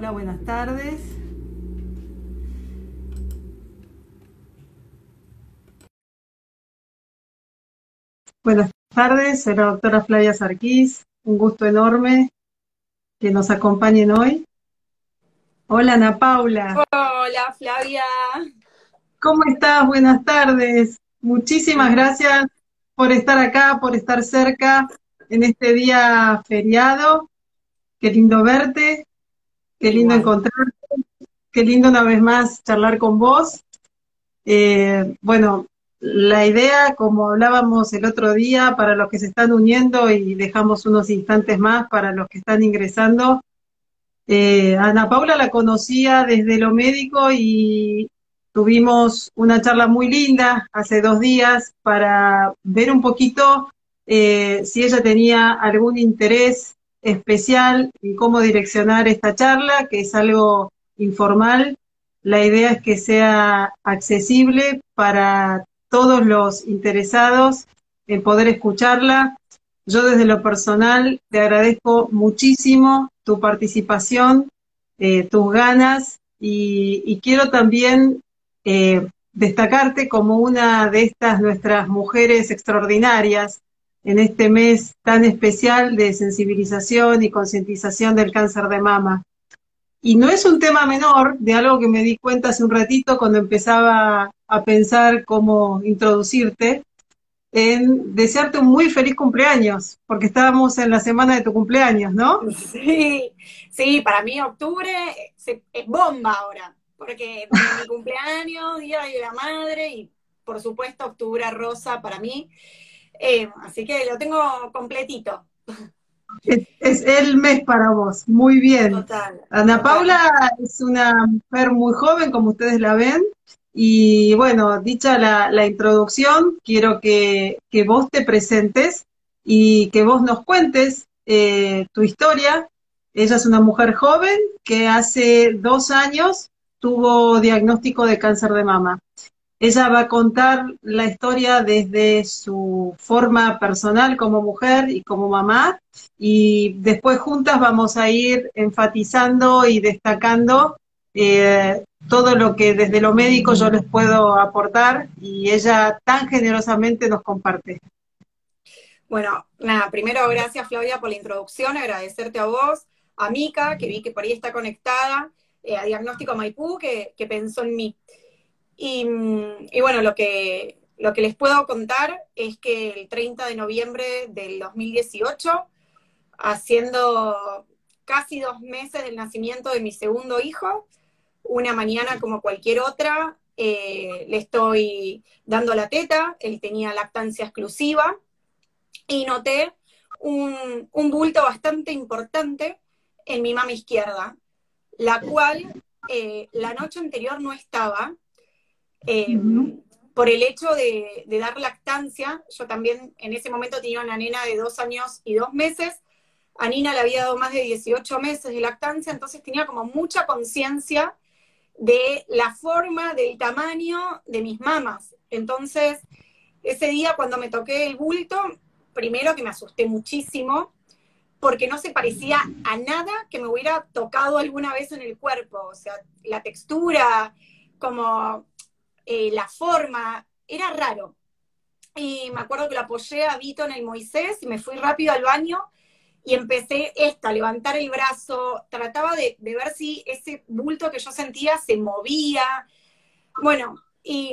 Hola, buenas tardes. Buenas tardes, soy la doctora Flavia Sarquís. Un gusto enorme que nos acompañen hoy. Hola, Ana Paula. Hola, Flavia. ¿Cómo estás? Buenas tardes. Muchísimas gracias por estar acá, por estar cerca en este día feriado. Qué lindo verte, qué lindo encontrarte, qué lindo una vez más charlar con vos. Eh, bueno, la idea, como hablábamos el otro día, para los que se están uniendo y dejamos unos instantes más para los que están ingresando, eh, Ana Paula la conocía desde lo médico y tuvimos una charla muy linda hace dos días para ver un poquito eh, si ella tenía algún interés especial en cómo direccionar esta charla, que es algo informal. La idea es que sea accesible para todos los interesados en poder escucharla. Yo desde lo personal te agradezco muchísimo tu participación, eh, tus ganas y, quiero también eh, destacarte como una de estas nuestras mujeres extraordinarias en este mes tan especial de sensibilización y concientización del cáncer de mama. Y no es un tema menor de algo que me di cuenta hace un ratito cuando empezaba a pensar cómo introducirte, en desearte un muy feliz cumpleaños, porque estábamos en la semana de tu cumpleaños, ¿no? Sí, sí, para mí octubre es bomba ahora, porque mi cumpleaños, Día de la Madre y por supuesto octubre rosa para mí. Eh, así que lo tengo completito. Es, el mes para vos, muy bien. Ana Paula es una mujer muy joven, como ustedes la ven, y bueno, dicha la, introducción, quiero que, vos te presentes y que vos nos cuentes eh, tu historia. Ella es una mujer joven que hace dos años tuvo diagnóstico de cáncer de mama. Ella va a contar la historia desde su forma personal como mujer y como mamá y después juntas vamos a ir enfatizando y destacando eh, todo lo que desde lo médico yo les puedo aportar y ella tan generosamente nos comparte. Bueno, nada, primero gracias Flavia por la introducción, agradecerte a vos, a Mica, que vi que por ahí está conectada, eh, a Diagnóstico Maipú, que, que pensó en mí. Y, bueno, lo que, lo que les puedo contar es que el 30 de noviembre del 2018, haciendo casi dos meses del nacimiento de mi segundo hijo, una mañana como cualquier otra, eh, le estoy dando la teta, él tenía lactancia exclusiva, y noté un, bulto bastante importante en mi mama izquierda, la cual eh, la noche anterior no estaba, Em, por el hecho de, dar lactancia, yo también en ese momento tenía una nena de dos años y dos meses, a Nina le había dado más de 18 meses de lactancia, entonces tenía como mucha conciencia de la forma, del tamaño de mis mamas. Entonces, ese día cuando me toqué el bulto, primero que me asusté muchísimo, porque no se parecía a nada que me hubiera tocado alguna vez en el cuerpo, o sea, la textura, como eh, la forma, era raro. Y me acuerdo que lo apoyé a Vito en el Moisés y me fui rápido al baño y empecé esto, a levantar el brazo, trataba de, ver si ese bulto que yo sentía se movía. Bueno, y,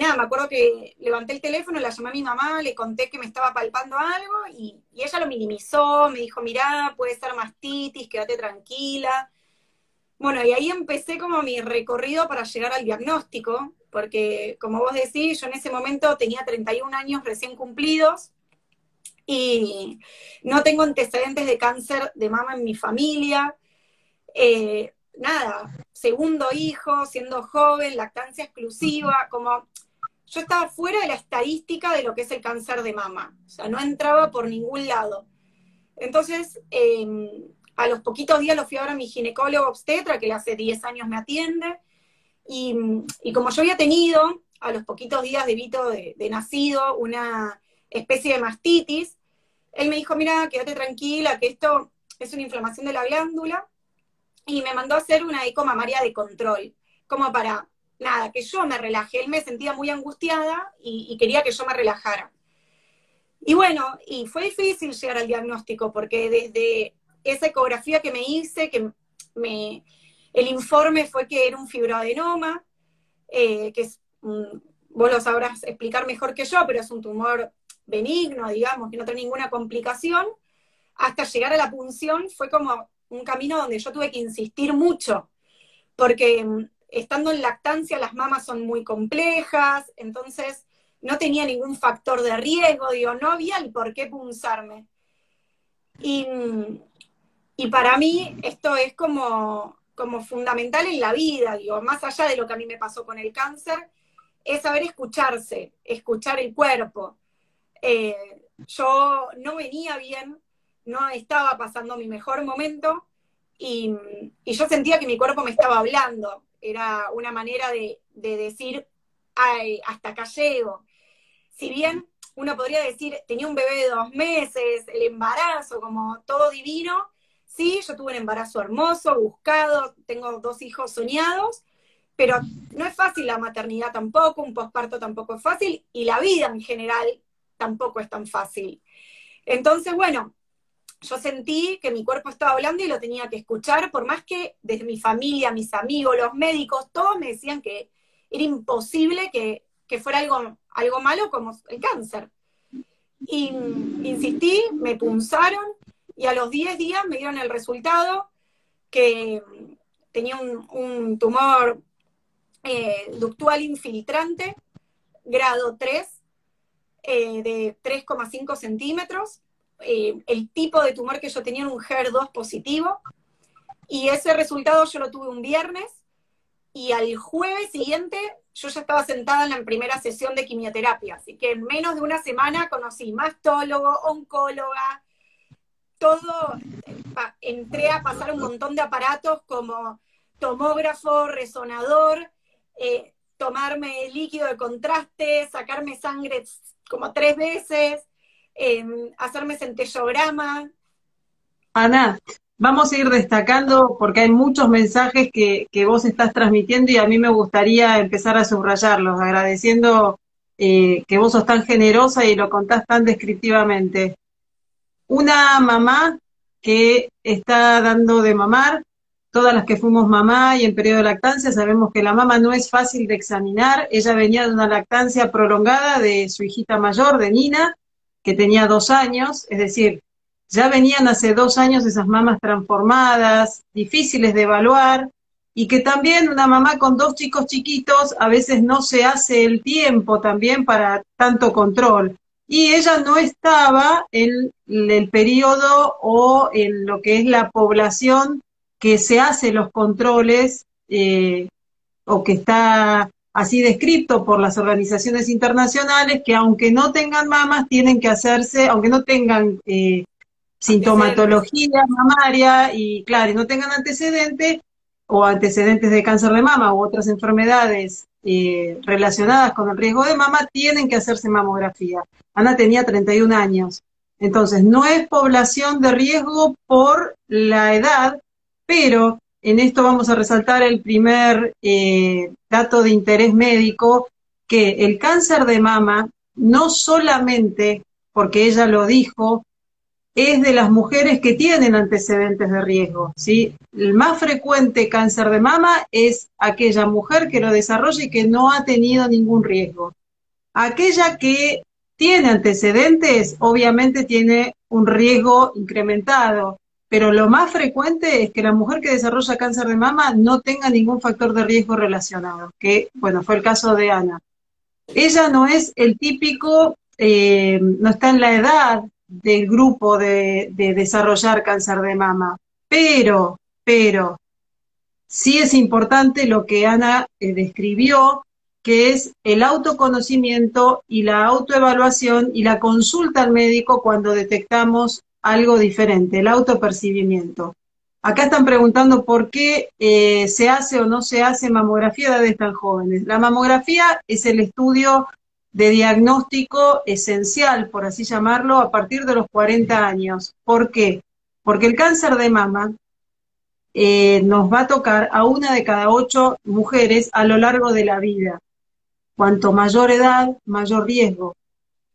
nada, me acuerdo que levanté el teléfono, la llamé a mi mamá, le conté que me estaba palpando algo y, y ella lo minimizó, me dijo, mirá, puede ser mastitis, quédate tranquila. Bueno, y ahí empecé como mi recorrido para llegar al diagnóstico, porque como vos decís, yo en ese momento tenía 31 años recién cumplidos y no tengo antecedentes de cáncer de mama en mi familia. Eh, nada, segundo hijo, siendo joven, lactancia exclusiva, como yo estaba fuera de la estadística de lo que es el cáncer de mama, o sea, no entraba por ningún lado. Entonces, em, a los poquitos días lo fui a a mi ginecólogo obstetra, que hace 10 años me atiende, y, como yo había tenido a los poquitos días de Vito de, nacido una especie de mastitis, él me dijo, mira, quédate tranquila, que esto es una inflamación de la glándula, y me mandó a hacer una eco mamaria de control, como para, nada, que yo me relajé. Él me sentía muy angustiada y, quería que yo me relajara. Y bueno, y fue difícil llegar al diagnóstico, porque desde esa ecografía que me hice, que me, el informe fue que era un fibroadenoma, eh, que es, vos lo sabrás explicar mejor que yo, pero es un tumor benigno, digamos, que no tiene ninguna complicación, hasta llegar a la punción fue como un camino donde yo tuve que insistir mucho, porque mm, estando en lactancia las mamas son muy complejas, entonces no tenía ningún factor de riesgo, digo, no había el por qué punzarme. Y, mm, y para mí esto es como, como fundamental en la vida, digo, más allá de lo que a mí me pasó con el cáncer, es saber escucharse, escuchar el cuerpo. Eh, yo no venía bien, no estaba pasando mi mejor momento y, yo sentía que mi cuerpo me estaba hablando. Era una manera de, decir, Ay, hasta acá llego. Si bien uno podría decir, tenía un bebé de dos meses, el embarazo, como todo divino, sí, yo tuve un embarazo hermoso, buscado, tengo dos hijos soñados, pero no es fácil la maternidad tampoco, un posparto tampoco es fácil, y la vida en general tampoco es tan fácil. Entonces, bueno, yo sentí que mi cuerpo estaba hablando y lo tenía que escuchar, por más que desde mi familia, mis amigos, los médicos, todos me decían que era imposible que, fuera algo, algo malo como el cáncer. Y insistí, me punzaron y a los 10 días me dieron el resultado que tenía un, tumor eh, ductual infiltrante, grado 3, eh, de 3,5 centímetros, eh, el tipo de tumor que yo tenía era un HER2 positivo, y ese resultado yo lo tuve un viernes, y al jueves siguiente yo ya estaba sentada en la primera sesión de quimioterapia, así que en menos de una semana conocí mastólogo, oncóloga, todo, entré a pasar un montón de aparatos como tomógrafo, resonador, eh, tomarme líquido de contraste, sacarme sangre como tres veces, Em, hacerme centellograma. Ana, vamos a ir destacando porque hay muchos mensajes que, vos estás transmitiendo y a mí me gustaría empezar a subrayarlos, agradeciendo eh, que vos sos tan generosa y lo contás tan descriptivamente. Una mamá que está dando de mamar, todas las que fuimos mamá y en periodo de lactancia sabemos que la mamá no es fácil de examinar. Ella venía de una lactancia prolongada de su hijita mayor, de Nina, que tenía dos años, es decir, ya venían hace dos años esas mamas transformadas, difíciles de evaluar, y que también una mamá con dos chicos chiquitos a veces no se hace el tiempo también para tanto control. Y ella no estaba en el periodo o en lo que es la población que se hace los controles eh, o que está así descrito por las organizaciones internacionales, que aunque no tengan mamas, tienen que hacerse, aunque no tengan eh, sintomatología mamaria y, claro, y no tengan antecedentes o antecedentes de cáncer de mama u otras enfermedades eh, relacionadas con el riesgo de mama, tienen que hacerse mamografía. Ana tenía 31 años. Entonces, no es población de riesgo por la edad, pero en esto vamos a resaltar el primer eh, dato de interés médico, que el cáncer de mama no solamente, porque ella lo dijo, es de las mujeres que tienen antecedentes de riesgo. ¿sí? El más frecuente cáncer de mama es aquella mujer que lo desarrolla y que no ha tenido ningún riesgo. Aquella que tiene antecedentes, obviamente tiene un riesgo incrementado pero lo más frecuente es que la mujer que desarrolla cáncer de mama no tenga ningún factor de riesgo relacionado, que, bueno, fue el caso de Ana. Ella no es el típico, eh, no está en la edad del grupo de, desarrollar cáncer de mama, pero, pero, sí es importante lo que Ana eh, describió, que es el autoconocimiento y la autoevaluación y la consulta al médico cuando detectamos algo diferente, el autopercibimiento. Acá están preguntando por qué eh, se hace o no se hace mamografía de edades tan jóvenes. La mamografía es el estudio de diagnóstico esencial, por así llamarlo, a partir de los 40 años. ¿Por qué? Porque el cáncer de mama eh, nos va a tocar a una de cada ocho mujeres a lo largo de la vida. Cuanto mayor edad, mayor riesgo.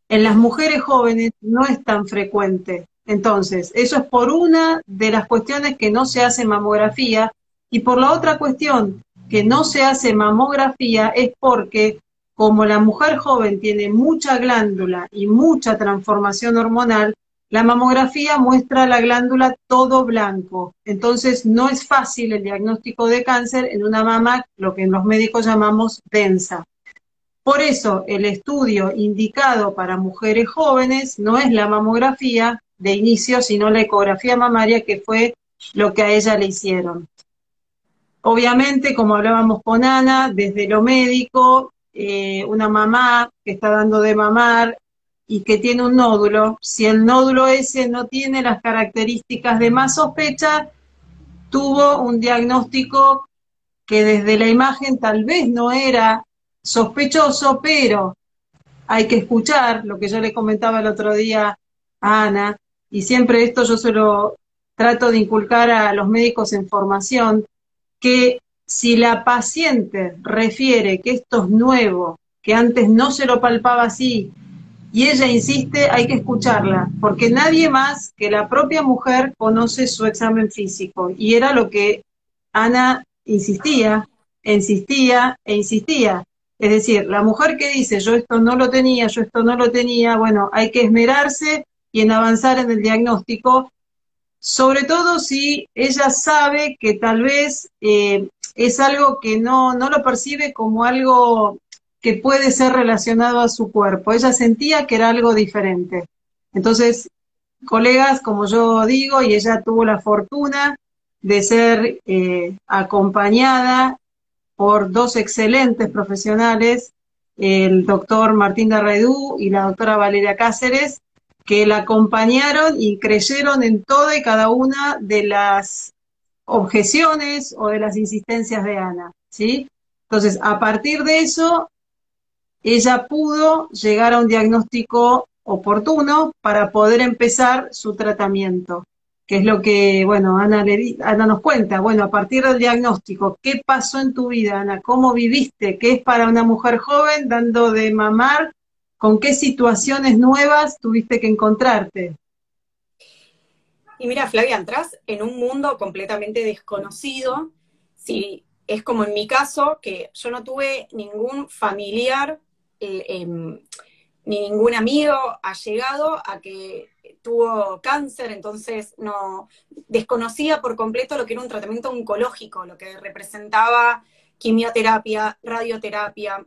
En las mujeres jóvenes no es tan frecuente. Entonces, eso es por una de las cuestiones que no se hace mamografía y por la otra cuestión que no se hace mamografía es porque como la mujer joven tiene mucha glándula y mucha transformación hormonal, la mamografía muestra la glándula todo blanco. Entonces no es fácil el diagnóstico de cáncer en una mama, lo que los médicos llamamos densa. Por eso el estudio indicado para mujeres jóvenes no es la mamografía de inicio, sino la ecografía mamaria, que fue lo que a ella le hicieron. Obviamente, como hablábamos con Ana, desde lo médico, eh, una mamá que está dando de mamar y que tiene un nódulo, si el nódulo ese no tiene las características de más sospecha, tuvo un diagnóstico que desde la imagen tal vez no era sospechoso, pero hay que escuchar lo que yo le comentaba el otro día a Ana, y siempre esto yo solo trato de inculcar a los médicos en formación, que si la paciente refiere que esto es nuevo, que antes no se lo palpaba así, y ella insiste, hay que escucharla, porque nadie más que la propia mujer conoce su examen físico. Y era lo que Ana insistía, insistía e insistía. Es decir, la mujer que dice, yo esto no lo tenía, yo esto no lo tenía, bueno, hay que esmerarse y en avanzar en el diagnóstico, sobre todo si ella sabe que tal vez eh, es algo que no, no lo percibe como algo que puede ser relacionado a su cuerpo. Ella sentía que era algo diferente. Entonces, colegas, como yo digo, y ella tuvo la fortuna de ser eh, acompañada por dos excelentes profesionales, el doctor Martín Darredú y la doctora Valeria Cáceres, que la acompañaron y creyeron en toda y cada una de las objeciones o de las insistencias de Ana, ¿sí? Entonces, a partir de eso, ella pudo llegar a un diagnóstico oportuno para poder empezar su tratamiento, que es lo que, bueno, Ana, le, Ana nos cuenta, bueno, a partir del diagnóstico, ¿qué pasó en tu vida, Ana? ¿Cómo viviste? ¿Qué es para una mujer joven dando de mamar? ¿Con qué situaciones nuevas tuviste que encontrarte? Y mira, Flavia, entras en un mundo completamente desconocido. Si es como en mi caso, que yo no tuve ningún familiar eh, em, ni ningún amigo ha llegado a que tuvo cáncer, entonces no desconocía por completo lo que era un tratamiento oncológico, lo que representaba quimioterapia, radioterapia.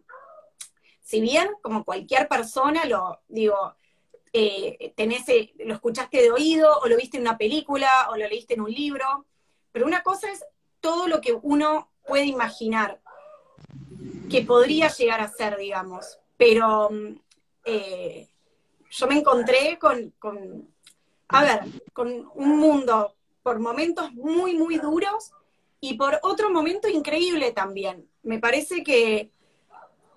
Si bien, como cualquier persona, lo digo, eh, eh, lo escuchaste de oído, o lo viste en una película, o lo leíste en un libro, pero una cosa es todo lo que uno puede imaginar que podría llegar a ser, digamos. Pero mm, eh, yo me encontré con, a ver, con un mundo por momentos muy, muy duros y por otro momento increíble también. Me parece que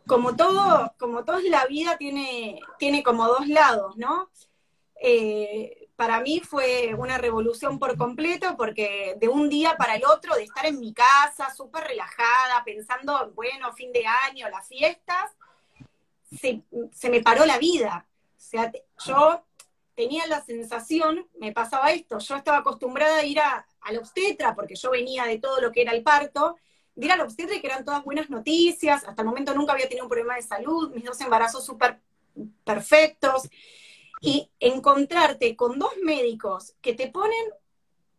como todo, como todo la vida tiene, tiene como dos lados, ¿no? Eh, para mí fue una revolución por completo porque de un día para el otro, de estar en mi casa súper relajada, pensando, bueno, fin de año, las fiestas, se, me paró la vida. O sea, yo tenía la sensación, me pasaba esto, yo estaba acostumbrada a ir a, la obstetra, porque yo venía de todo lo que era el parto, de ir a la obstetra que eran todas buenas noticias, hasta el momento nunca había tenido un problema de salud, mis dos embarazos súper perfectos, y encontrarte con dos médicos que te ponen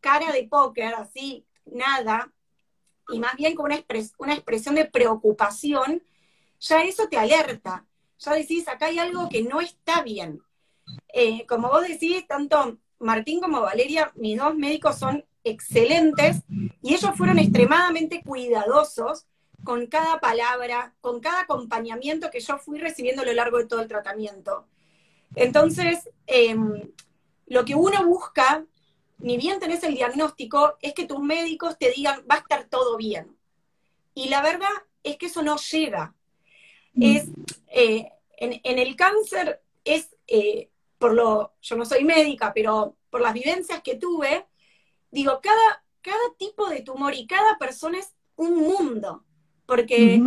cara de póker, así, nada, y más bien con una, una expresión de preocupación, ya eso te alerta. Ya decís, acá hay algo que no está bien. Eh, como vos decís, tanto Martín como Valeria, mis dos médicos son excelentes y ellos fueron extremadamente cuidadosos con cada palabra, con cada acompañamiento que yo fui recibiendo a lo largo de todo el tratamiento. Entonces, em, lo que uno busca, ni bien tenés el diagnóstico, es que tus médicos te digan, va a estar todo bien. Y la verdad es que eso no llega es, eh, en, el cáncer es, eh, por lo, yo no soy médica, pero por las vivencias que tuve, digo, cada, cada tipo de tumor y cada persona es un mundo, porque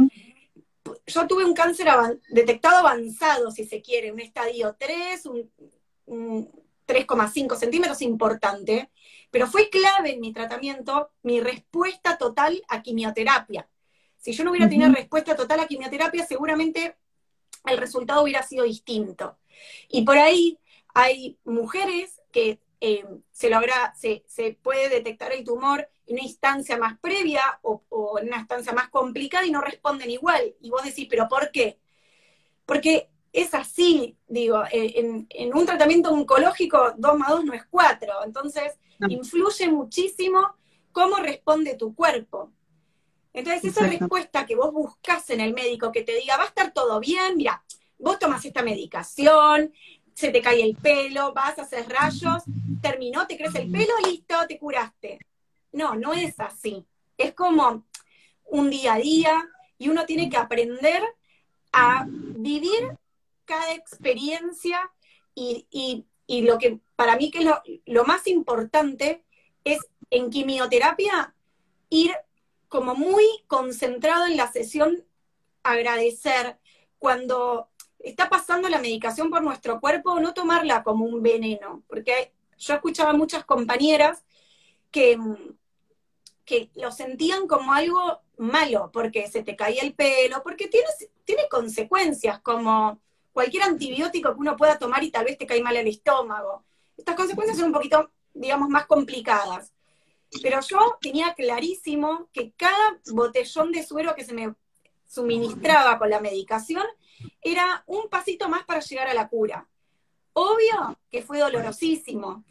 yo tuve un cáncer detectado avanzado, si se quiere, un estadio 3, un, 3,5 centímetros importante, pero fue clave en mi tratamiento mi respuesta total a quimioterapia. Si yo no hubiera tenido respuesta total a quimioterapia, seguramente el resultado hubiera sido distinto. Y por ahí hay mujeres que eh, se, logra, se, puede detectar el tumor en una instancia más previa o, en una instancia más complicada y no responden igual. Y vos decís, ¿pero por qué? Porque es así, digo, eh, en, un tratamiento oncológico 2 más 2 no es 4, entonces influye muchísimo cómo responde tu cuerpo. Entonces esa respuesta que vos buscas en el médico, que te diga, va a estar todo bien, mira, vos tomas esta medicación, se te cae el pelo, vas a hacer rayos, terminó, te crece el pelo, listo, te curaste. No, no es así. Es como un día a día y uno tiene que aprender a vivir cada experiencia y, lo que para mí que es lo, lo más importante es en quimioterapia ir como muy concentrado en la sesión, agradecer cuando está pasando la medicación por nuestro cuerpo, no tomarla como un veneno, porque yo escuchaba muchas compañeras que, que lo sentían como algo malo, porque se te caía el pelo, porque tiene, tiene consecuencias, como cualquier antibiótico que uno pueda tomar y tal vez te cae mal el estómago. Estas consecuencias son un poquito, digamos, más complicadas. Pero yo tenía clarísimo que cada botellón de suero que se me suministraba con la medicación era un pasito más para llegar a la cura. Obvio que fue dolorosísimo.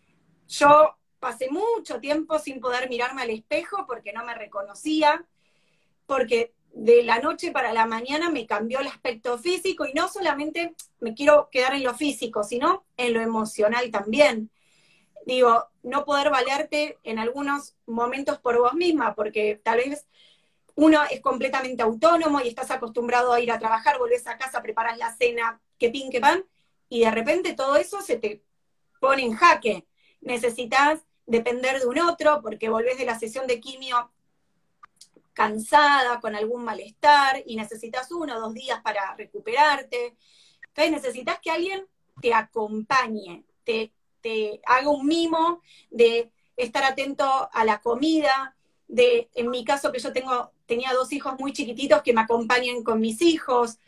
Yo pasé mucho tiempo sin poder mirarme al espejo porque no me reconocía, porque de la noche para la mañana me cambió el aspecto físico y no solamente me quiero quedar en lo físico, sino en lo emocional también. Digo, no poder valerte en algunos momentos por vos misma, porque tal vez uno es completamente autónomo y estás acostumbrado a ir a trabajar, volvés a casa, preparas la cena, que pin, que pan, y de repente todo eso se te pone en jaque. Necesitas depender de un otro porque volvés de la sesión de quimio cansada, con algún malestar, y necesitas uno o dos días para recuperarte. Entonces necesitas que alguien te acompañe, te, te haga un mimo de estar atento a la comida, de, en mi caso que yo tengo tenía dos hijos muy chiquititos que me acompañan con mis hijos,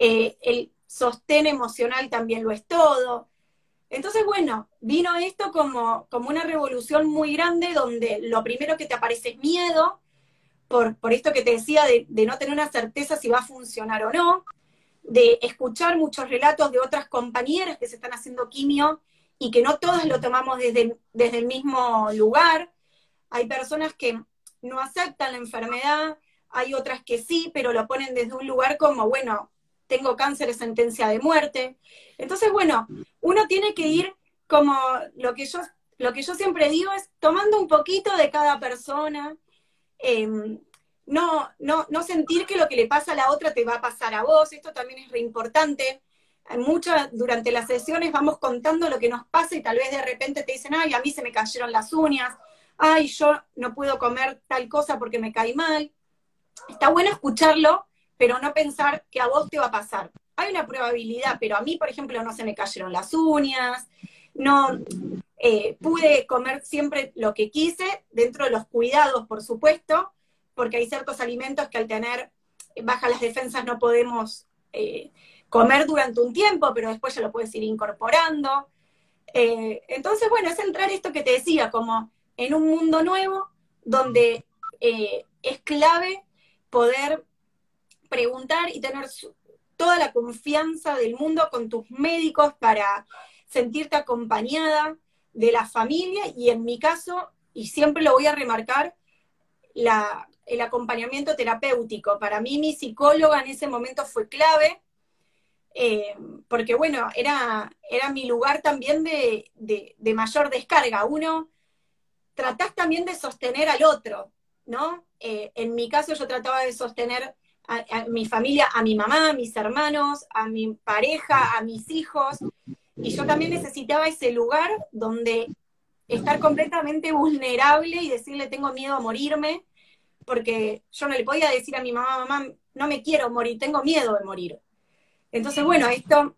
eh, el sostén emocional también lo es todo. Entonces, bueno, vino esto como, como una revolución muy grande donde lo primero que te aparece es miedo, por, por esto que te decía de, no tener una certeza si va a funcionar o no, de escuchar muchos relatos de otras compañeras que se están haciendo quimio y que no todas lo tomamos desde, desde el mismo lugar. Hay personas que no aceptan la enfermedad, hay otras que sí, pero lo ponen desde un lugar como, bueno, tengo cáncer, es sentencia de muerte. Entonces, bueno, uno tiene que ir como lo que yo, lo que yo siempre digo es tomando un poquito de cada persona, em, no, no, no sentir que lo que le pasa a la otra te va a pasar a vos, esto también es re importante. Muchas, durante las sesiones vamos contando lo que nos pasa y tal vez de repente te dicen, ay, a mí se me cayeron las uñas, ay, yo no puedo comer tal cosa porque me cae mal está bueno escucharlo, pero no pensar que a vos te va a pasar. Hay una probabilidad, pero a mí, por ejemplo, no se me cayeron las uñas, no eh, pude comer siempre lo que quise, dentro de los cuidados, por supuesto, porque hay ciertos alimentos que al tener bajas las defensas no podemos eh, comer durante un tiempo, pero después ya lo puedes ir incorporando. Eh, entonces, bueno, es entrar esto que te decía, como en un mundo nuevo, donde es clave poder preguntar y tener toda la confianza del mundo con tus médicos para sentirte acompañada de la familia y en mi caso, y siempre lo voy a remarcar, el acompañamiento terapéutico. Para mí mi psicóloga en ese momento fue clave, eh, porque bueno, era, era mi lugar también de, mayor descarga. Uno, tratás también de sostener al otro, ¿no? Eh, en mi caso yo trataba de sostener a, mi familia, a mi mamá, a mis hermanos, a mi pareja, a mis hijos, y yo también necesitaba ese lugar donde estar completamente vulnerable y decirle tengo miedo a morirme, porque yo no le podía decir a mi mamá, mamá, no me quiero morir, tengo miedo de morir. Entonces, bueno, esto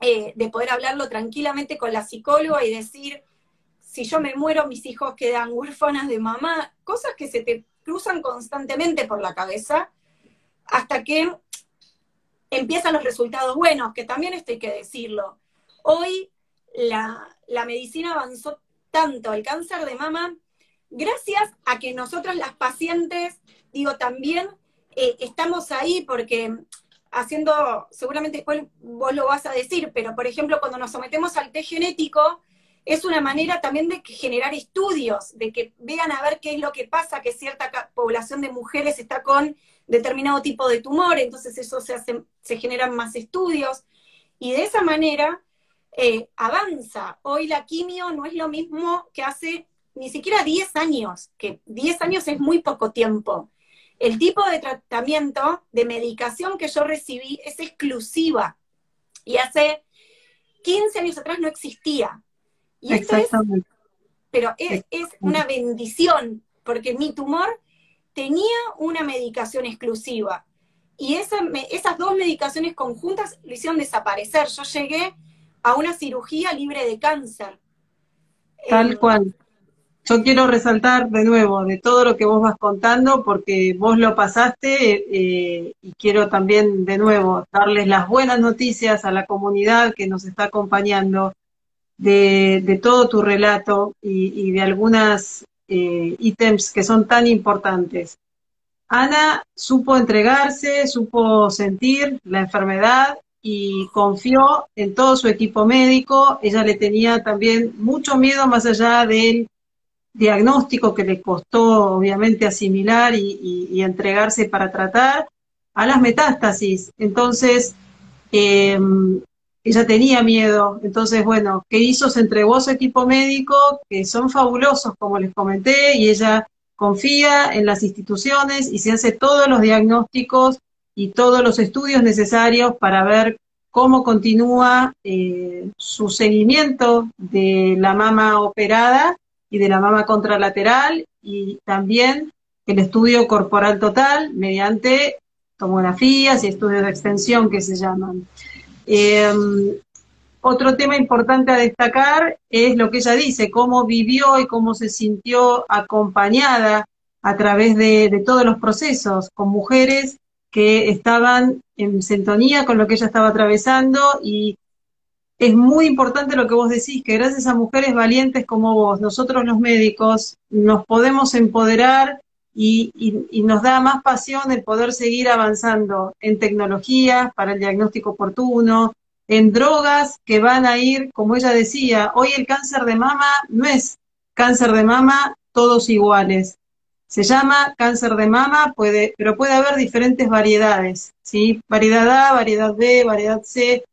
eh, de poder hablarlo tranquilamente con la psicóloga y decir, si yo me muero, mis hijos quedan huérfanas de mamá, cosas que se te cruzan constantemente por la cabeza, hasta que empiezan los resultados buenos, que también esto hay que decirlo. Hoy la, la medicina avanzó tanto, el cáncer de mama, gracias a que nosotras las pacientes, digo, también eh, estamos ahí porque haciendo, seguramente después vos lo vas a decir, pero por ejemplo, cuando nos sometemos al test genético, es una manera también de generar estudios, de que vean a ver qué es lo que pasa, que cierta población de mujeres está con determinado tipo de tumor, entonces eso se, hace, se generan más estudios, y de esa manera eh, avanza. Hoy la quimio no es lo mismo que hace ni siquiera 10 años, que 10 años es muy poco tiempo. El tipo de tratamiento, de medicación que yo recibí es exclusiva. Y hace 15 años atrás no existía. Y esto es, pero es, una bendición, porque mi tumor tenía una medicación exclusiva. Y esas dos medicaciones conjuntas lo hicieron desaparecer. Yo llegué a una cirugía libre de cáncer. Tal eh, cual yo quiero resaltar de nuevo de todo lo que vos vas contando, porque vos lo pasaste eh, y quiero también de nuevo darles las buenas noticias a la comunidad que nos está acompañando de, todo tu relato y, de algunas eh, ítems que son tan importantes. Ana supo entregarse, supo sentir la enfermedad y confió en todo su equipo médico. Ella le tenía también mucho miedo más allá del diagnóstico que le costó obviamente asimilar y, entregarse para tratar, a las metástasis. Entonces, em, ella tenía miedo. Entonces, bueno, ¿qué hizo? Se entregó a su equipo médico, que son fabulosos, como les comenté, y ella confía en las instituciones y se hace todos los diagnósticos y todos los estudios necesarios para ver cómo continúa eh, su seguimiento de la mama operada y de la mama contralateral y también el estudio corporal total mediante tomografías y estudios de extensión que se llaman. Em, otro tema importante a destacar es lo que ella dice, cómo vivió y cómo se sintió acompañada a través de, de todos los procesos, con mujeres que estaban en sintonía con lo que ella estaba atravesando y es muy importante lo que vos decís, que gracias a mujeres valientes como vos, nosotros los médicos nos podemos empoderar y, nos da más pasión el poder seguir avanzando en tecnología para el diagnóstico oportuno, en drogas que van a ir, como ella decía, hoy el cáncer de mama no es cáncer de mama todos iguales. Se llama cáncer de mama, pero puede haber diferentes variedades, ¿sí? Variedad A, variedad B, variedad C,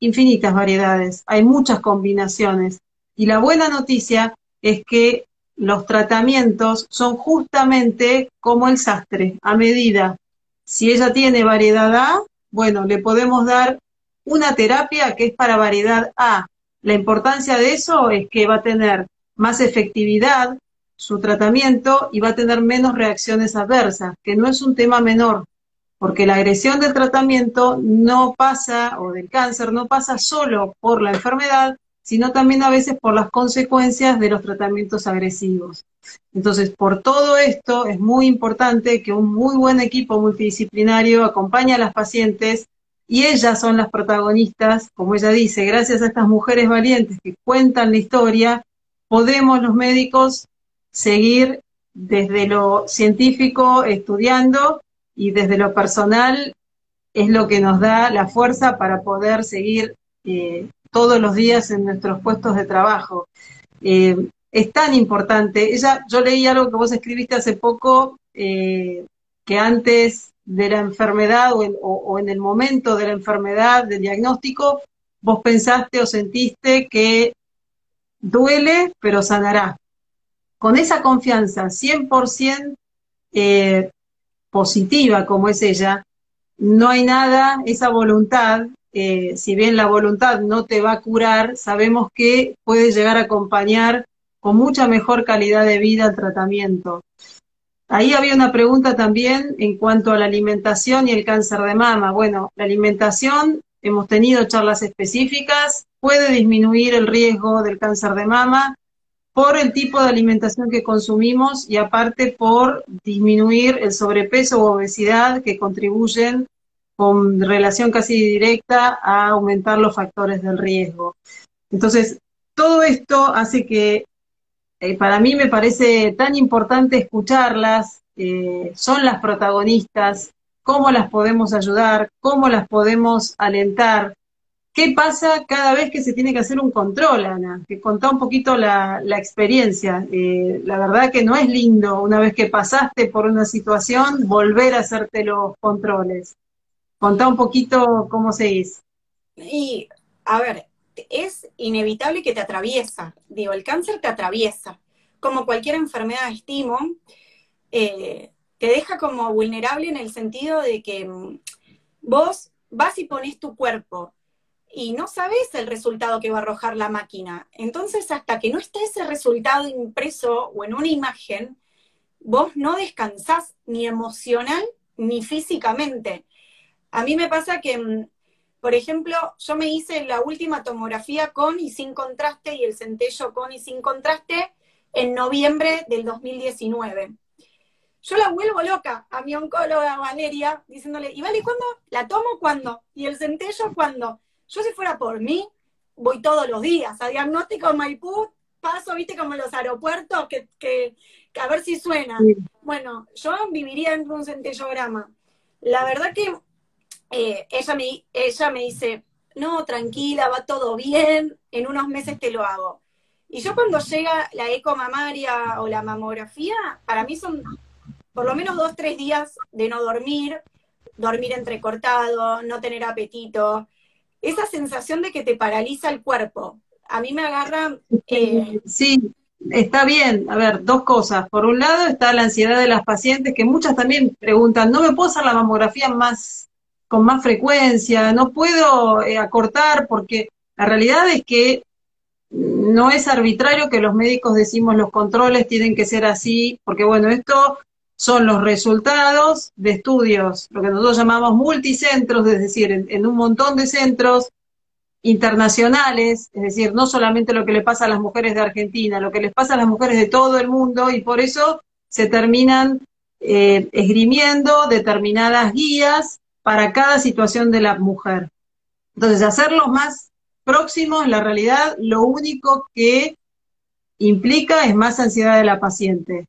infinitas variedades, hay muchas combinaciones. Y la buena noticia es que los tratamientos son justamente como el sastre, a medida. Si ella tiene variedad A, bueno, le podemos dar una terapia que es para variedad A. La importancia de eso es que va a tener más efectividad su tratamiento y va a tener menos reacciones adversas, que no es un tema menor porque la agresión del tratamiento no pasa, o del cáncer, no pasa solo por la enfermedad, sino también a veces por las consecuencias de los tratamientos agresivos. Entonces, por todo esto es muy importante que un muy buen equipo multidisciplinario acompañe a las pacientes y ellas son las protagonistas, como ella dice, gracias a estas mujeres valientes que cuentan la historia, podemos los médicos seguir desde lo científico estudiando y desde lo personal es lo que nos da la fuerza para poder seguir eh, todos los días en nuestros puestos de trabajo. Eh, es tan importante. Ella, yo leí algo que vos escribiste hace poco, eh, que antes de la enfermedad o en, el momento de la enfermedad, del diagnóstico, vos pensaste o sentiste que duele, pero sanará. Con esa confianza 100% eh, positiva como es ella, no hay nada, esa voluntad, eh, si bien la voluntad no te va a curar, sabemos que puede llegar a acompañar con mucha mejor calidad de vida al tratamiento. Ahí había una pregunta también en cuanto a la alimentación y el cáncer de mama. Bueno, la alimentación, hemos tenido charlas específicas, puede disminuir el riesgo del cáncer de mama por el tipo de alimentación que consumimos y aparte por disminuir el sobrepeso o obesidad que contribuyen con relación casi directa a aumentar los factores del riesgo. Entonces, todo esto hace que eh, para mí me parece tan importante escucharlas, eh, son las protagonistas, cómo las podemos ayudar, cómo las podemos alentar. ¿Qué pasa cada vez que se tiene que hacer un control, Ana? Que contá un poquito la, experiencia. Eh, la verdad que no es lindo una vez que pasaste por una situación volver a hacerte los controles. Contá un poquito cómo se hizo. Y, a ver, es inevitable que te atraviesa. Digo, el cáncer te atraviesa. Como cualquier enfermedad estimo, eh, te deja como vulnerable en el sentido de que mm, vos vas y pones tu cuerpo y no sabes el resultado que va a arrojar la máquina. Entonces, hasta que no esté ese resultado impreso o en una imagen, vos no descansás ni emocional ni físicamente. A mí me pasa que mm, por ejemplo, yo me hice la última tomografía con y sin contraste y el centello con y sin contraste en noviembre del 2019. Yo la vuelvo loca a mi oncóloga Valeria diciéndole, ¿y vale cuándo? ¿La tomo cuándo? ¿Y el centello cuándo? Yo si fuera por mí, voy todos los días a diagnóstico Maipú, paso, viste, como en los aeropuertos, que, a ver si suena. Bueno, yo viviría en un centellograma. La verdad que eh, ella, me, ella me dice, no, tranquila, va todo bien, en unos meses te lo hago. Y yo cuando llega la eco mamaria o la mamografía, para mí son por lo menos dos, tres días de no dormir, dormir entrecortado, no tener apetito, esa sensación de que te paraliza el cuerpo. A mí me agarra... Eh, sí, está bien. A ver, dos cosas. Por un lado está la ansiedad de las pacientes, que muchas también preguntan, ¿no me puedo hacer la mamografía más con más frecuencia, no puedo eh, acortar porque la realidad es que no es arbitrario que los médicos decimos los controles tienen que ser así, porque bueno, esto son los resultados de estudios, lo que nosotros llamamos multicentros, es decir, en, un montón de centros internacionales, es decir, no solamente lo que le pasa a las mujeres de Argentina, lo que les pasa a las mujeres de todo el mundo, y por eso se terminan eh, esgrimiendo determinadas guías para cada situación de la mujer. Entonces, hacerlos más próximos, la realidad, lo único que implica es más ansiedad de la paciente.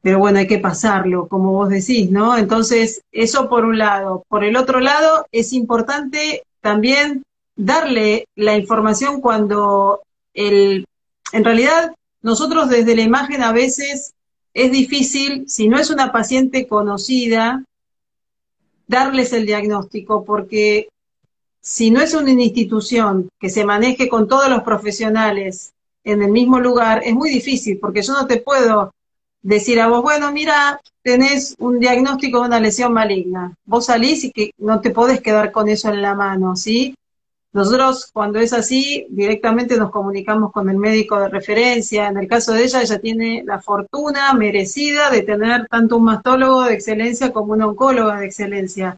Pero bueno, hay que pasarlo, como vos decís, ¿no? Entonces, eso por un lado. Por el otro lado, es importante también darle la información cuando el, en realidad nosotros desde la imagen a veces es difícil, si no es una paciente conocida, darles el diagnóstico, porque si no es una institución que se maneje con todos los profesionales en el mismo lugar, es muy difícil, porque yo no te puedo decir a vos, bueno, mira, tenés un diagnóstico de una lesión maligna. Vos salís y que no te podés quedar con eso en la mano, ¿sí? Nosotros, cuando es así, directamente nos comunicamos con el médico de referencia. En el caso de ella, ella tiene la fortuna merecida de tener tanto un mastólogo de excelencia como una oncóloga de excelencia.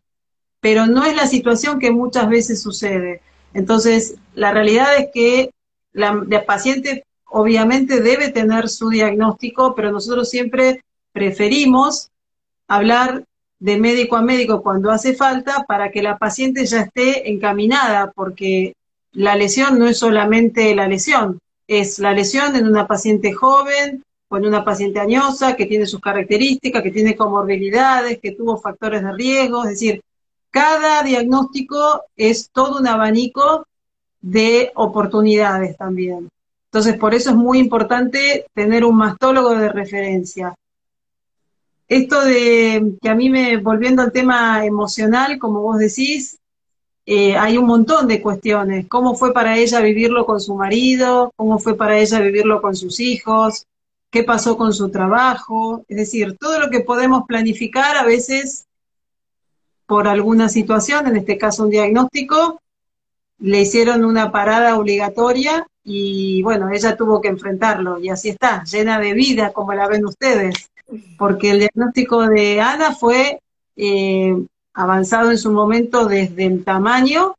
Pero no es la situación que muchas veces sucede. Entonces, la realidad es que la, la paciente obviamente debe tener su diagnóstico, pero nosotros siempre preferimos hablar de médico a médico cuando hace falta para que la paciente ya esté encaminada, porque la lesión no es solamente la lesión, es la lesión en una paciente joven o en una paciente añosa que tiene sus características, que tiene comorbilidades, que tuvo factores de riesgo, es decir, cada diagnóstico es todo un abanico de oportunidades también. Entonces, por eso es muy importante tener un mastólogo de referencia esto de que a mí me, volviendo al tema emocional, como vos decís, eh, hay un montón de cuestiones. ¿Cómo fue para ella vivirlo con su marido? ¿Cómo fue para ella vivirlo con sus hijos? ¿Qué pasó con su trabajo? Es decir, todo lo que podemos planificar a veces por alguna situación, en este caso un diagnóstico, le hicieron una parada obligatoria y bueno, ella tuvo que enfrentarlo y así está, llena de vida como la ven ustedes, porque el diagnóstico de Ana fue eh, avanzado en su momento desde el tamaño,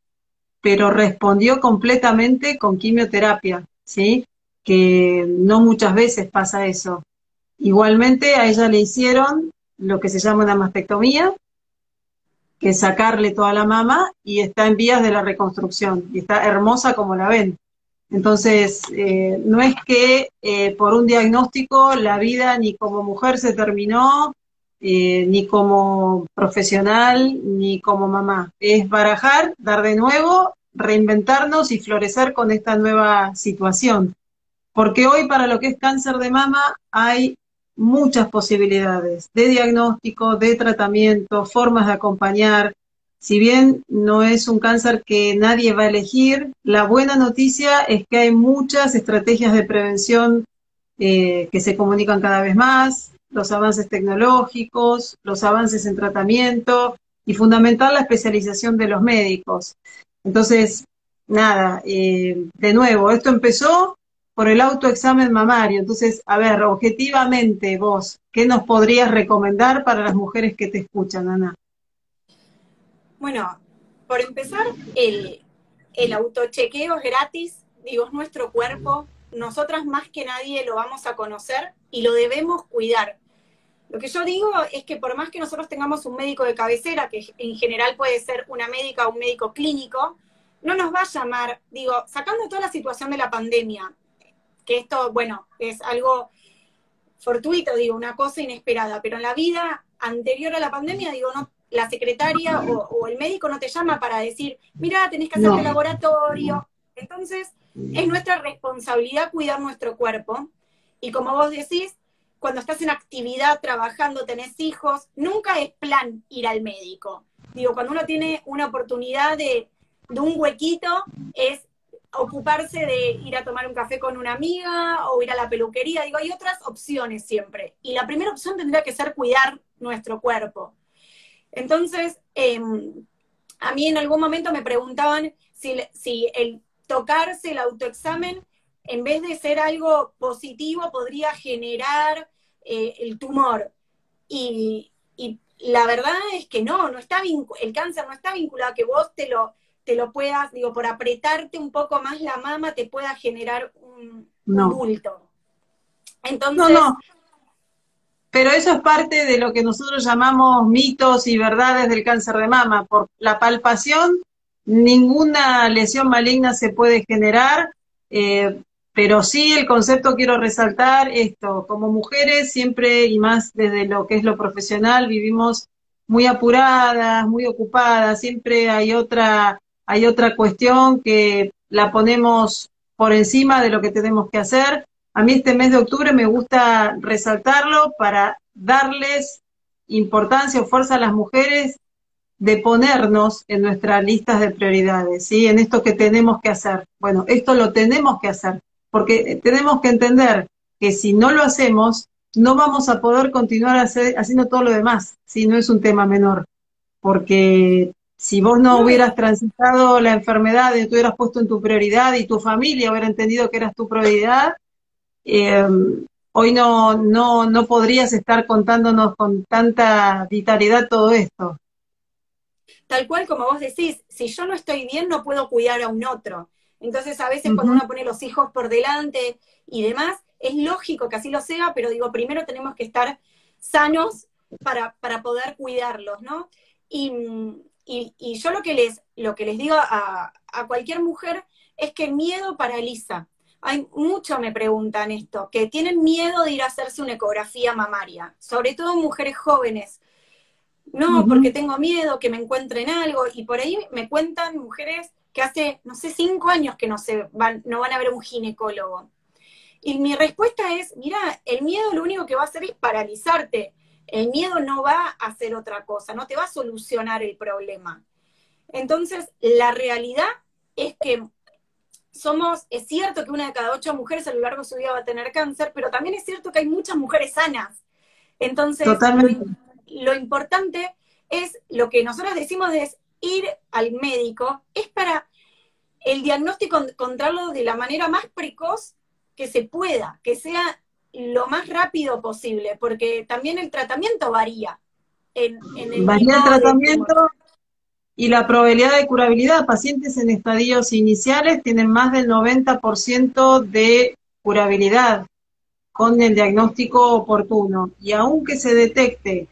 pero respondió completamente con quimioterapia, ¿sí? Que no muchas veces pasa eso. Igualmente a ella le hicieron lo que se llama una mastectomía, que es sacarle toda la mama y está en vías de la reconstrucción y está hermosa como la ven. Entonces, eh, no es que eh, por un diagnóstico la vida ni como mujer se terminó, eh, ni como profesional, ni como mamá. Es barajar, dar de nuevo, reinventarnos y florecer con esta nueva situación. Porque hoy para lo que es cáncer de mama hay muchas posibilidades de diagnóstico, de tratamiento, formas de acompañar. Si bien no es un cáncer que nadie va a elegir, la buena noticia es que hay muchas estrategias de prevención eh, que se comunican cada vez más, los avances tecnológicos, los avances en tratamiento y fundamental la especialización de los médicos. Entonces, nada, eh, de nuevo, esto empezó por el autoexamen mamario. Entonces, a ver, objetivamente vos, ¿qué nos podrías recomendar para las mujeres que te escuchan, Ana? Bueno, por empezar, el, el autochequeo es gratis, digo, es nuestro cuerpo, nosotras más que nadie lo vamos a conocer y lo debemos cuidar. Lo que yo digo es que por más que nosotros tengamos un médico de cabecera, que en general puede ser una médica o un médico clínico, no nos va a llamar, digo, sacando toda la situación de la pandemia, que esto, bueno, es algo fortuito, digo, una cosa inesperada, pero en la vida anterior a la pandemia, digo, no, la secretaria o, el médico no te llama para decir, mira, tenés que hacer el laboratorio. Entonces, es nuestra responsabilidad cuidar nuestro cuerpo. Y como vos decís, cuando estás en actividad, trabajando, tenés hijos, nunca es plan ir al médico. Digo, cuando uno tiene una oportunidad de, de un huequito, es ocuparse de ir a tomar un café con una amiga o ir a la peluquería. Digo, hay otras opciones siempre. Y la primera opción tendría que ser cuidar nuestro cuerpo. Entonces, em, a mí en algún momento me preguntaban si, si el tocarse el autoexamen, en vez de ser algo positivo, podría generar eh, el tumor. Y, y, la verdad es que no, no está el cáncer no está vinculado a que vos te lo te lo puedas, digo, por apretarte un poco más la mama, te pueda generar un, bulto. Entonces. No, no. Pero eso es parte de lo que nosotros llamamos mitos y verdades del cáncer de mama. Por la palpación, ninguna lesión maligna se puede generar, eh, pero sí el concepto quiero resaltar esto. Como mujeres, siempre y más desde lo que es lo profesional, vivimos muy apuradas, muy ocupadas, siempre hay otra hay otra cuestión que la ponemos por encima de lo que tenemos que hacer. A mí este mes de octubre me gusta resaltarlo para darles importancia o fuerza a las mujeres de ponernos en nuestras listas de prioridades, ¿sí? En esto que tenemos que hacer. Bueno, esto lo tenemos que hacer, porque tenemos que entender que si no lo hacemos, no vamos a poder continuar haciendo todo lo demás, si no es un tema menor, porque si vos no hubieras transitado la enfermedad y tú hubieras puesto en tu prioridad y tu familia hubiera entendido que eras tu prioridad, eh, hoy no, no, no podrías estar contándonos con tanta vitalidad todo esto. Tal cual como vos decís, si yo no estoy bien no puedo cuidar a un otro. Entonces a veces cuando uno pone los hijos por delante y demás, es lógico que así lo sea, pero digo, primero tenemos que estar sanos para, para poder cuidarlos, ¿no? Y, y, yo lo que les, lo que les digo a, cualquier mujer es que el miedo paraliza. Hay mucho me preguntan esto, que tienen miedo de ir a hacerse una ecografía mamaria, sobre todo mujeres jóvenes. No, porque tengo miedo que me encuentren algo, y por ahí me cuentan mujeres que hace, no sé, cinco años que no, se van, no van a ver un ginecólogo. Y mi respuesta es, mira, el miedo lo único que va a hacer es paralizarte. El miedo no va a hacer otra cosa, no te va a solucionar el problema. Entonces, la realidad es que somos, es cierto que una de cada ocho mujeres a lo largo de su vida va a tener cáncer, pero también es cierto que hay muchas mujeres sanas. Entonces, lo, importante es, lo que nosotros decimos es ir al médico, es para el diagnóstico encontrarlo de la manera más precoz que se pueda, que sea lo más rápido posible, porque también el tratamiento varía. En, el varía el tratamiento y la probabilidad de curabilidad. Pacientes en estadios iniciales tienen más del 90% de curabilidad con el diagnóstico oportuno. Y aunque se detecte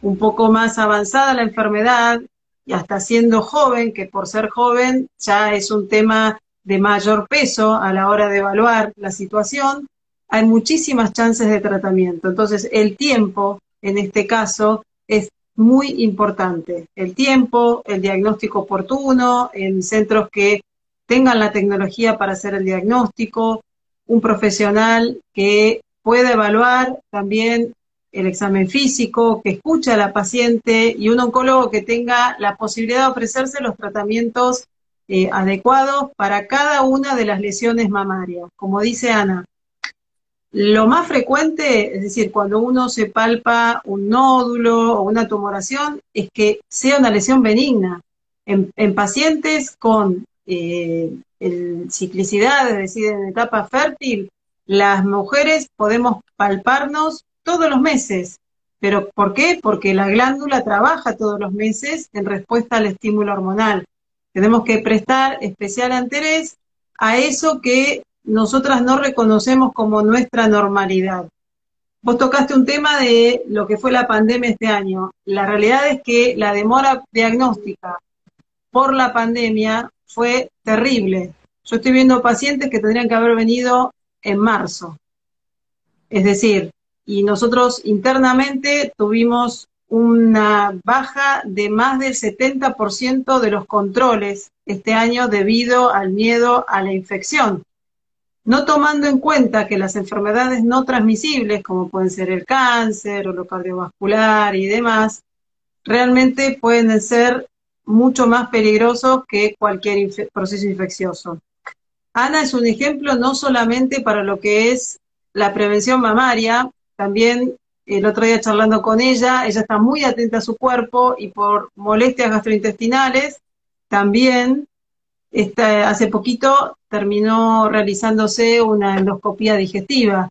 un poco más avanzada la enfermedad, y hasta siendo joven, que por ser joven ya es un tema de mayor peso a la hora de evaluar la situación, hay muchísimas chances de tratamiento. Entonces, el tiempo, en este caso, es muy importante. El tiempo, el diagnóstico oportuno, en centros que tengan la tecnología para hacer el diagnóstico, un profesional que pueda evaluar también el examen físico, que escuche a la paciente y un oncólogo que tenga la posibilidad de ofrecerse los tratamientos eh, adecuados para cada una de las lesiones mamarias. Como dice Ana, lo más frecuente, es decir, cuando uno se palpa un nódulo o una tumoración, es que sea una lesión benigna. En, pacientes con eh, ciclicidad, es decir, en etapa fértil, las mujeres podemos palparnos todos los meses. ¿Pero por qué? Porque la glándula trabaja todos los meses en respuesta al estímulo hormonal. Tenemos que prestar especial interés a eso que nosotras no reconocemos como nuestra normalidad. Vos tocaste un tema de lo que fue la pandemia este año. La realidad es que la demora diagnóstica por la pandemia fue terrible. Yo estoy viendo pacientes que tendrían que haber venido en marzo. Es decir, y nosotros internamente tuvimos una baja de más del 70% de los controles este año debido al miedo a la infección. No tomando en cuenta que las enfermedades no transmisibles, como pueden ser el cáncer o lo cardiovascular y demás, realmente pueden ser mucho más peligrosos que cualquier proceso infeccioso. Ana es un ejemplo no solamente para lo que es la prevención mamaria, también el otro día charlando con ella, ella está muy atenta a su cuerpo y por molestias gastrointestinales también hace poquito terminó realizándose una endoscopía digestiva.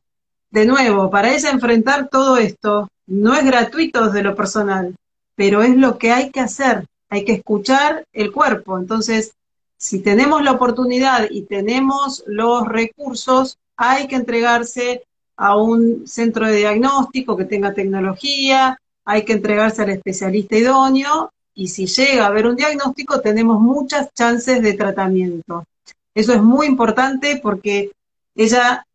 De nuevo, para ella enfrentar todo esto no es gratuito desde lo personal, pero es lo que hay que hacer, hay que escuchar el cuerpo. Entonces, si tenemos la oportunidad y tenemos los recursos, hay que entregarse a un centro de diagnóstico que tenga tecnología, hay que entregarse al especialista idóneo y si llega a haber un diagnóstico tenemos muchas chances de tratamiento. Eso es muy importante porque ella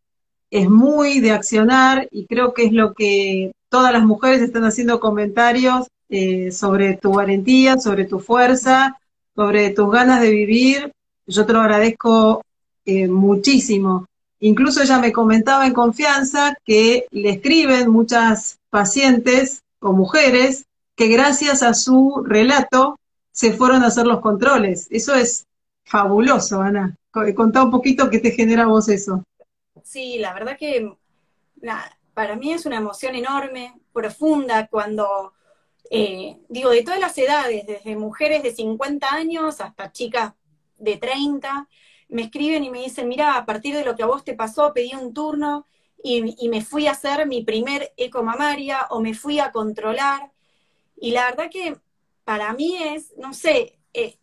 es muy de accionar y creo que es lo que todas las mujeres están haciendo comentarios eh, sobre tu valentía, sobre tu fuerza, sobre tus ganas de vivir. Yo te lo agradezco eh, muchísimo. Incluso ella me comentaba en confianza que le escriben muchas pacientes o mujeres que gracias a su relato se fueron a hacer los controles. Eso es fabuloso, Ana. Contá un poquito qué te genera a vos eso. Sí, la verdad que para mí es una emoción enorme, profunda, cuando, eh, digo, de todas las edades, desde mujeres de 50 años hasta chicas de 30, me escriben y me dicen, mira, a partir de lo que a vos te pasó, pedí un turno y, me fui a hacer mi primer eco mamaria o me fui a controlar. Y la verdad que para mí es, no sé, eh,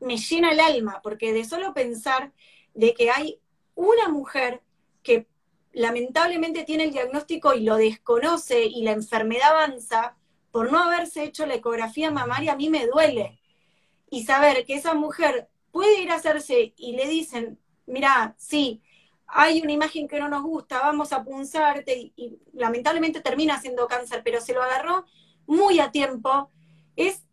me llena el alma, porque de solo pensar de que hay una mujer que lamentablemente tiene el diagnóstico y lo desconoce y la enfermedad avanza por no haberse hecho la ecografía mamaria, a mí me duele. Y saber que esa mujer puede ir a hacerse y le dicen, mira, sí, hay una imagen que no nos gusta, vamos a punzarte, y, lamentablemente termina siendo cáncer, pero se lo agarró muy a tiempo, es,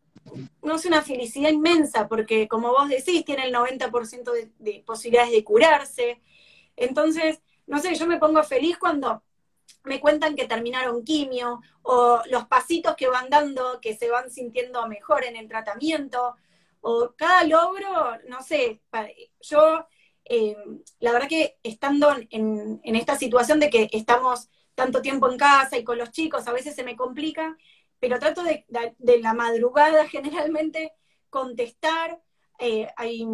no sé, una felicidad inmensa, porque como vos decís, tiene el 90% de, de posibilidades de curarse. Entonces, no sé, yo me pongo feliz cuando me cuentan que terminaron quimio o los pasitos que van dando, que se van sintiendo mejor en el tratamiento o cada logro, no sé, yo eh, la verdad que estando en, esta situación de que estamos tanto tiempo en casa y con los chicos, a veces se me complica, pero trato de, la madrugada generalmente contestar. Eh, hay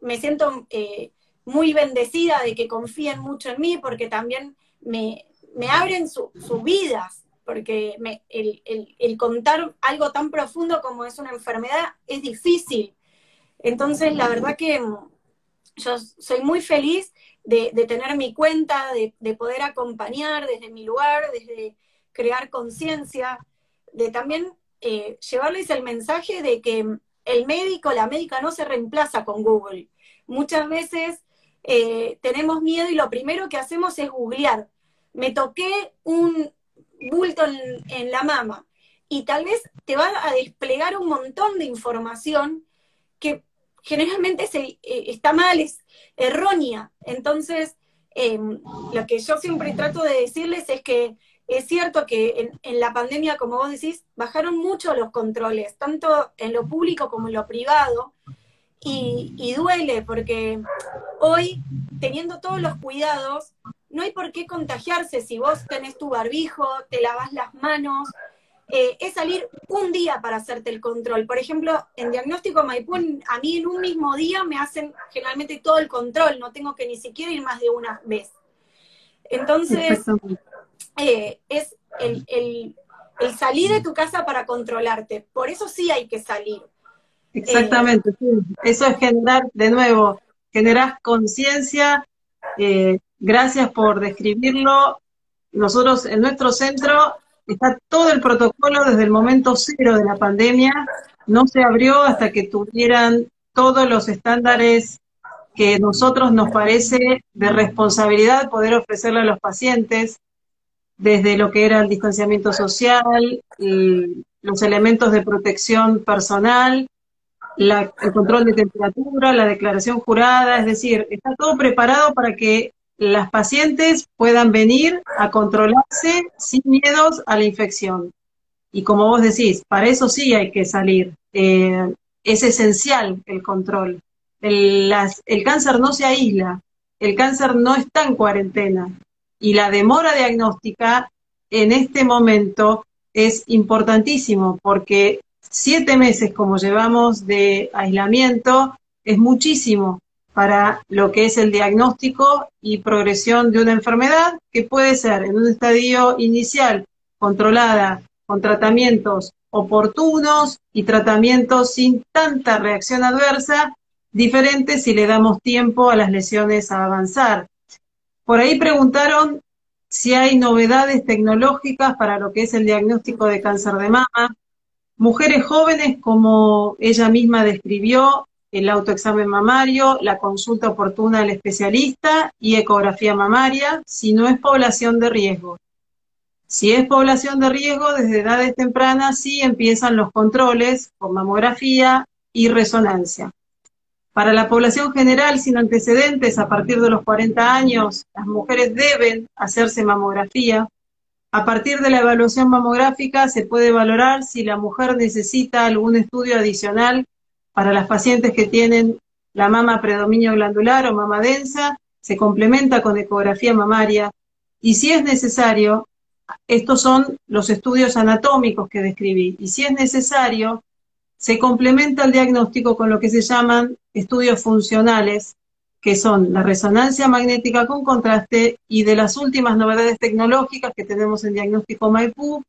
me siento eh, muy bendecida de que confíen mucho en mí porque también me, abren sus vidas, porque el, contar algo tan profundo como es una enfermedad es difícil. Entonces, la verdad que mm, yo soy muy feliz de, tener mi cuenta, de, poder acompañar desde mi lugar, desde crear conciencia, de también eh, llevarles el mensaje de que el médico, la médica no se reemplaza con Google. Muchas veces eh, tenemos miedo y lo primero que hacemos es googlear. Me toqué un bulto en, la mama y tal vez te va a desplegar un montón de información que generalmente se, eh, está mal, es errónea. Entonces, em, lo que yo siempre trato de decirles es que es cierto que en, la pandemia, como vos decís, bajaron mucho los controles, tanto en lo público como en lo privado, y, duele porque hoy, teniendo todos los cuidados, no hay por qué contagiarse si vos tenés tu barbijo, te lavas las manos, eh, es salir un día para hacerte el control. Por ejemplo, en diagnóstico Maipú, a mí en un mismo día me hacen generalmente todo el control, no tengo que ni siquiera ir más de una vez. Entonces, eh, es el, el, salir de tu casa para controlarte. Por eso sí hay que salir. Exactamente, sí. Eso es generar, de nuevo, generar conciencia. Eh, gracias por describirlo. Nosotros en nuestro centro está todo el protocolo desde el momento cero de la pandemia. No se abrió hasta que tuvieran todos los estándares que nosotros nos parece de responsabilidad poder ofrecerle a los pacientes, desde lo que era el distanciamiento social, los elementos de protección personal, el control de temperatura, la declaración jurada, es decir, está todo preparado para que las pacientes puedan venir a controlarse sin miedos a la infección. Y como vos decís, para eso sí hay que salir. Eh, es esencial el control. El, el cáncer no se aísla, el cáncer no está en cuarentena. Y la demora diagnóstica en este momento es importantísimo porque siete meses como llevamos de aislamiento es muchísimo para lo que es el diagnóstico y progresión de una enfermedad que puede ser en un estadio inicial controlada con tratamientos oportunos y tratamientos sin tanta reacción adversa, diferente si le damos tiempo a las lesiones a avanzar. Por ahí preguntaron si hay novedades tecnológicas para lo que es el diagnóstico de cáncer de mama. Mujeres jóvenes, como ella misma describió, el autoexamen mamario, la consulta oportuna al especialista y ecografía mamaria, si no es población de riesgo. Si es población de riesgo, desde edades tempranas sí empiezan los controles con mamografía y resonancia. Para la población general sin antecedentes, a partir de los 40 años, las mujeres deben hacerse mamografía. A partir de la evaluación mamográfica se puede valorar si la mujer necesita algún estudio adicional para las pacientes que tienen la mama predominio glandular o mama densa, se complementa con ecografía mamaria. Y si es necesario, estos son los estudios anatómicos que describí, y si es necesario, se complementa el diagnóstico con lo que se llaman estudios funcionales, que son la resonancia magnética con contraste y de las últimas novedades tecnológicas que tenemos en diagnóstico Maipú,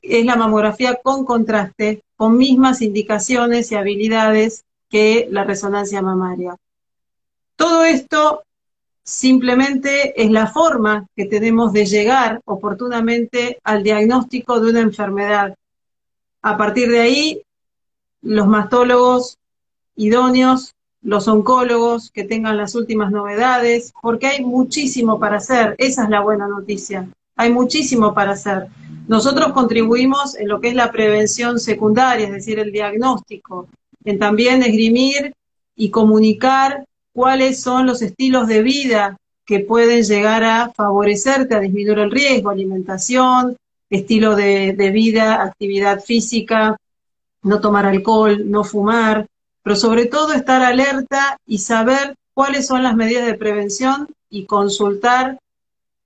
es la mamografía con contraste, con mismas indicaciones y habilidades que la resonancia mamaria. Todo esto simplemente es la forma que tenemos de llegar oportunamente al diagnóstico de una enfermedad. A partir de ahí, los mastólogos idóneos los oncólogos que tengan las últimas novedades, porque hay muchísimo para hacer. Esa es la buena noticia. Hay muchísimo para hacer. Nosotros contribuimos en lo que es la prevención secundaria, es decir, el diagnóstico, en también esgrimir y comunicar cuáles son los estilos de vida que pueden llegar a favorecerte, a disminuir el riesgo, alimentación, estilo de, vida, actividad física, no tomar alcohol, no fumar, pero sobre todo estar alerta y saber cuáles son las medidas de prevención y consultar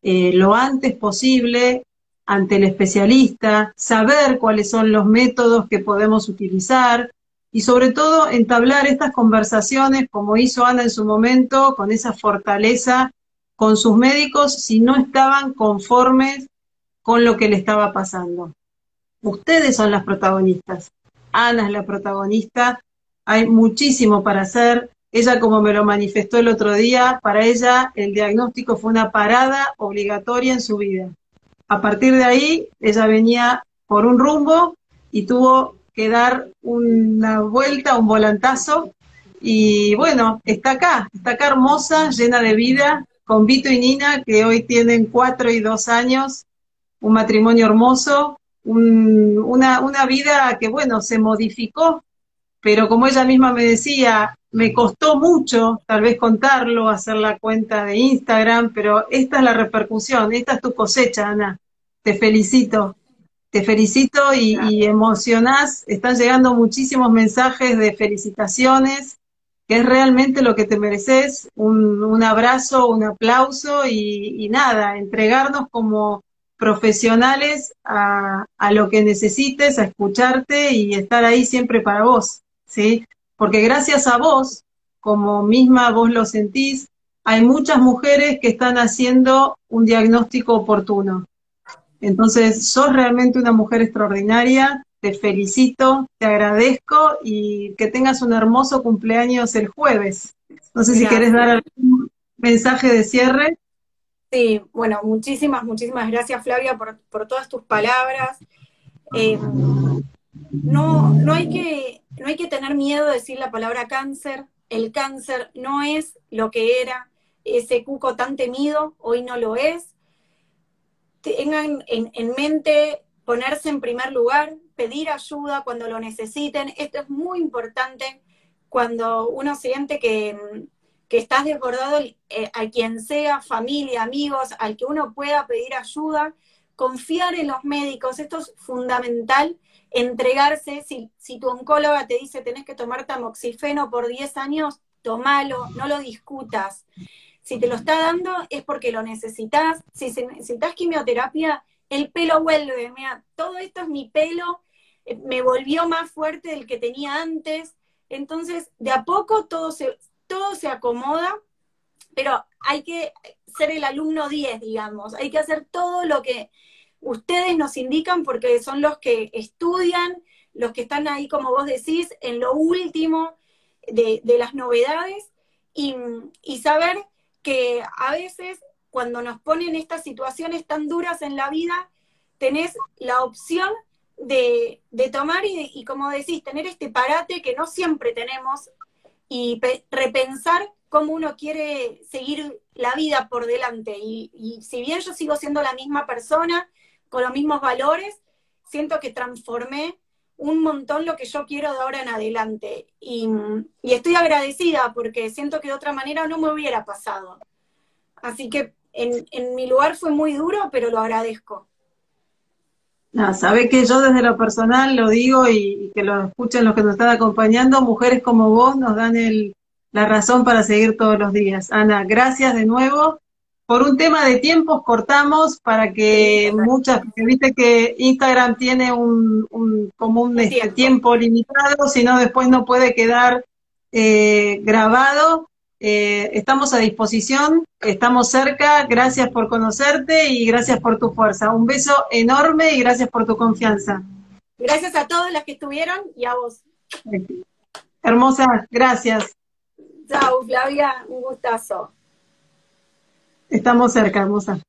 eh, lo antes posible ante el especialista, saber cuáles son los métodos que podemos utilizar, y sobre todo entablar estas conversaciones como hizo Ana en su momento, con esa fortaleza con sus médicos si no estaban conformes con lo que le estaba pasando. Ustedes son las protagonistas. Ana es la protagonista. Hay muchísimo para hacer. Ella, como me lo manifestó el otro día, para ella el diagnóstico fue una parada obligatoria en su vida. A partir de ahí, ella venía por un rumbo y tuvo que dar una vuelta, un volantazo. Y bueno, está acá, está acá hermosa, llena de vida, con Vito y Nina, que hoy tienen cuatro y dos años, un matrimonio hermoso, una, una vida que, bueno, se modificó, pero como ella misma me decía, me costó mucho tal vez contarlo, hacer la cuenta de Instagram, pero esta es la repercusión, esta es tu cosecha, Ana. Te felicito, te felicito y, y emocionás, están llegando muchísimos mensajes de felicitaciones, que es realmente lo que te mereces, un, un abrazo, un aplauso y, y nada, entregarnos como profesionales a, a, lo que necesites, a escucharte y estar ahí siempre para vos, ¿sí? Porque gracias a vos, como misma vos lo sentís, hay muchas mujeres que están haciendo un diagnóstico oportuno. Entonces, sos realmente una mujer extraordinaria, te felicito, te agradezco y que tengas un hermoso cumpleaños el jueves. No sé si querés dar algún mensaje de cierre. Sí, bueno, muchísimas, muchísimas gracias Flavia por, por todas tus palabras. Eh, no, no, hay que, no hay que tener miedo de decir la palabra cáncer. El cáncer no es lo que era. Ese cuco tan temido, hoy no lo es. Tengan en, en mente ponerse en primer lugar, pedir ayuda cuando lo necesiten. Esto es muy importante cuando uno siente que, que estás desbordado eh, a quien sea, familia, amigos, al que uno pueda pedir ayuda, confiar en los médicos, esto es fundamental, entregarse, si, si tu oncóloga te dice tenés que tomar tamoxifeno por 10 años, tomalo, no lo discutas. Si te lo está dando es porque lo necesitas, si necesitas quimioterapia, el pelo vuelve, mira, todo esto es mi pelo, eh, me volvió más fuerte del que tenía antes, entonces de a poco todo se, todo se acomoda, pero hay que ser el alumno 10, digamos, hay que hacer todo lo que ustedes nos indican porque son los que estudian, los que están ahí, como vos decís, en lo último de, de las novedades y, y saber que a veces cuando nos ponen estas situaciones tan duras en la vida, tenés la opción de, de tomar y, y, como decís, tener este parate que no siempre tenemos y repensar cómo uno quiere seguir la vida por delante. Y, si bien yo sigo siendo la misma persona, con los mismos valores, siento que transformé un montón lo que yo quiero de ahora en adelante. Y, estoy agradecida porque siento que de otra manera no me hubiera pasado. Así que en mi lugar fue muy duro, pero lo agradezco. No, sabe que yo desde lo personal lo digo y, y, que lo escuchen los que nos están acompañando, mujeres como vos nos dan el, la razón para seguir todos los días. Ana, gracias de nuevo. Por un tema de tiempos cortamos para que muchas, porque viste que Instagram tiene un, un como un este, tiempo. tiempo limitado, si no después no puede quedar eh, grabado. Eh, estamos a disposición, estamos cerca, gracias por conocerte y gracias por tu fuerza. Un beso enorme y gracias por tu confianza. Gracias a todas las que estuvieron y a vos. Hermosa, gracias. Chao, Flavia, un gustazo. Estamos cerca, hermosa.